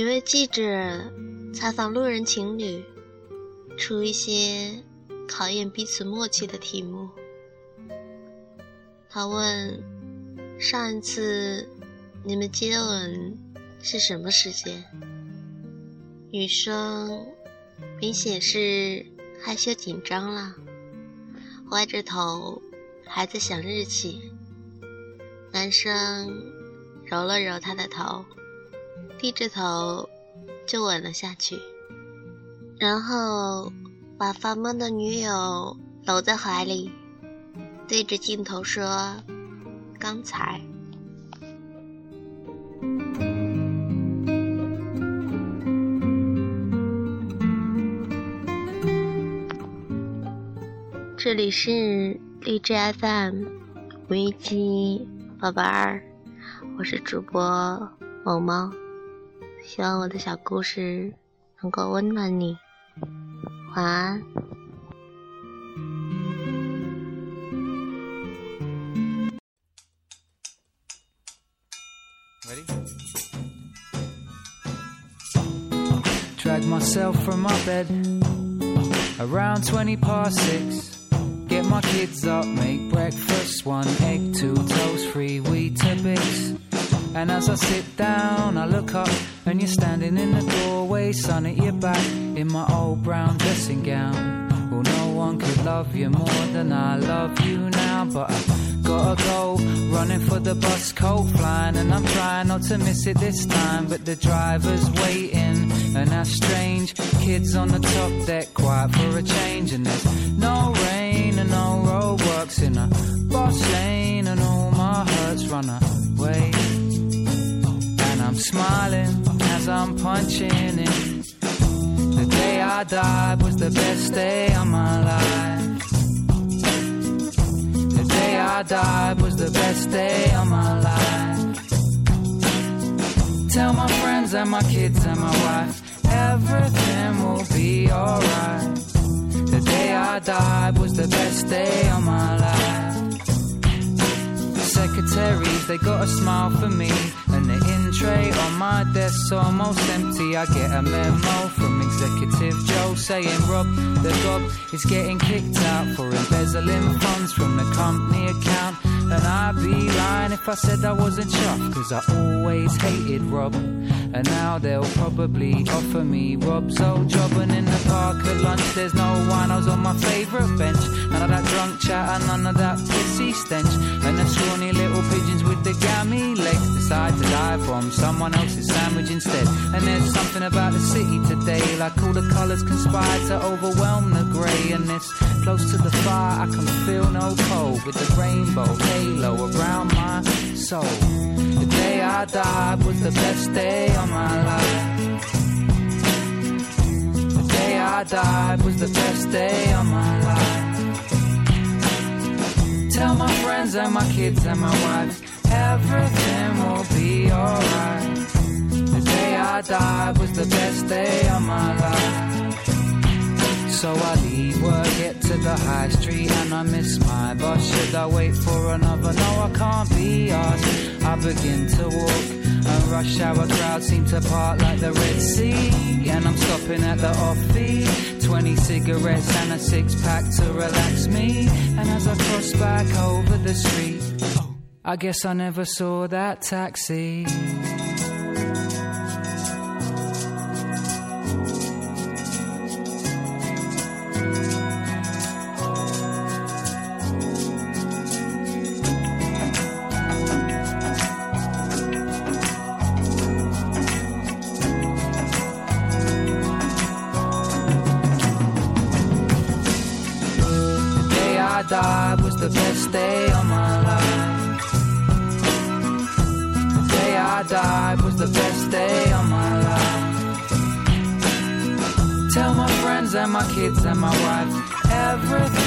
一位记者采访路人情侣，出一些考验彼此默契的题目。他问：“上一次你们接吻是什么时间？”女生明显是害羞紧张了，歪着头还在想日期。男生揉了揉她的头。低着头，就吻了下去，然后把发懵的女友搂在怀里，对着镜头说：“刚才。”这里是荔枝 FM 五一七八八二，我是主播某猫。希望我的小故事能够温暖你，晚安。Drag myself from my bed around 20 past six. Get my kids up, make breakfast, one egg, two toast, three wheat bits. And as I sit down, I look up, and you're standing in the doorway, sun at your back, in my old brown dressing gown. Well, no one could love you more than I love you now, but I've gotta go, running for the bus, coat flying, and I'm trying not to miss it this time, but the driver's waiting, and that's strange. Kids on the top deck, quiet for a change, and there's smiling as I'm punching in. The day I died was the best day of my life. The day I died was the best day of my life. Tell my friends and my kids and my wife, everything will be alright. The day I died was the best day of my life secretaries, they got a smile for me. Tray on my desk's almost empty. I get a memo from Executive Joe saying Rob, the gob is getting kicked out for embezzling funds from the company account. And I'd be lying if I said I wasn't chuffed, cause I always hated Rob. And now they'll probably offer me Rob's old job. And in the park at lunch, there's no wine. I was on my favourite bench. None of that drunk chat and none of that pissy stench. And the scrawny little pigeons with the gammy legs decide to die from someone else's sandwich instead. And there's something about the city today, like all the colours conspire to overwhelm the grey. And it's close to the fire, I can feel no cold with the rainbow halo around my soul. The day I died was the best day of my life. The day I died was the best day of my life. Tell my friends and my kids and my wife, everything will be alright. The day I died was the best day of my life. So I leave work, get to the high street, and I miss my bus. Should I wait for another? No, I can't be asked. I begin to walk. A rush hour crowd seem to part like the Red Sea. And I'm stopping at the offbeat. 20 cigarettes and a six pack to relax me. And as I cross back over the street, I guess I never saw that taxi. I died was the best day I was the best day of my life. Tell my friends and my kids and my wife, everything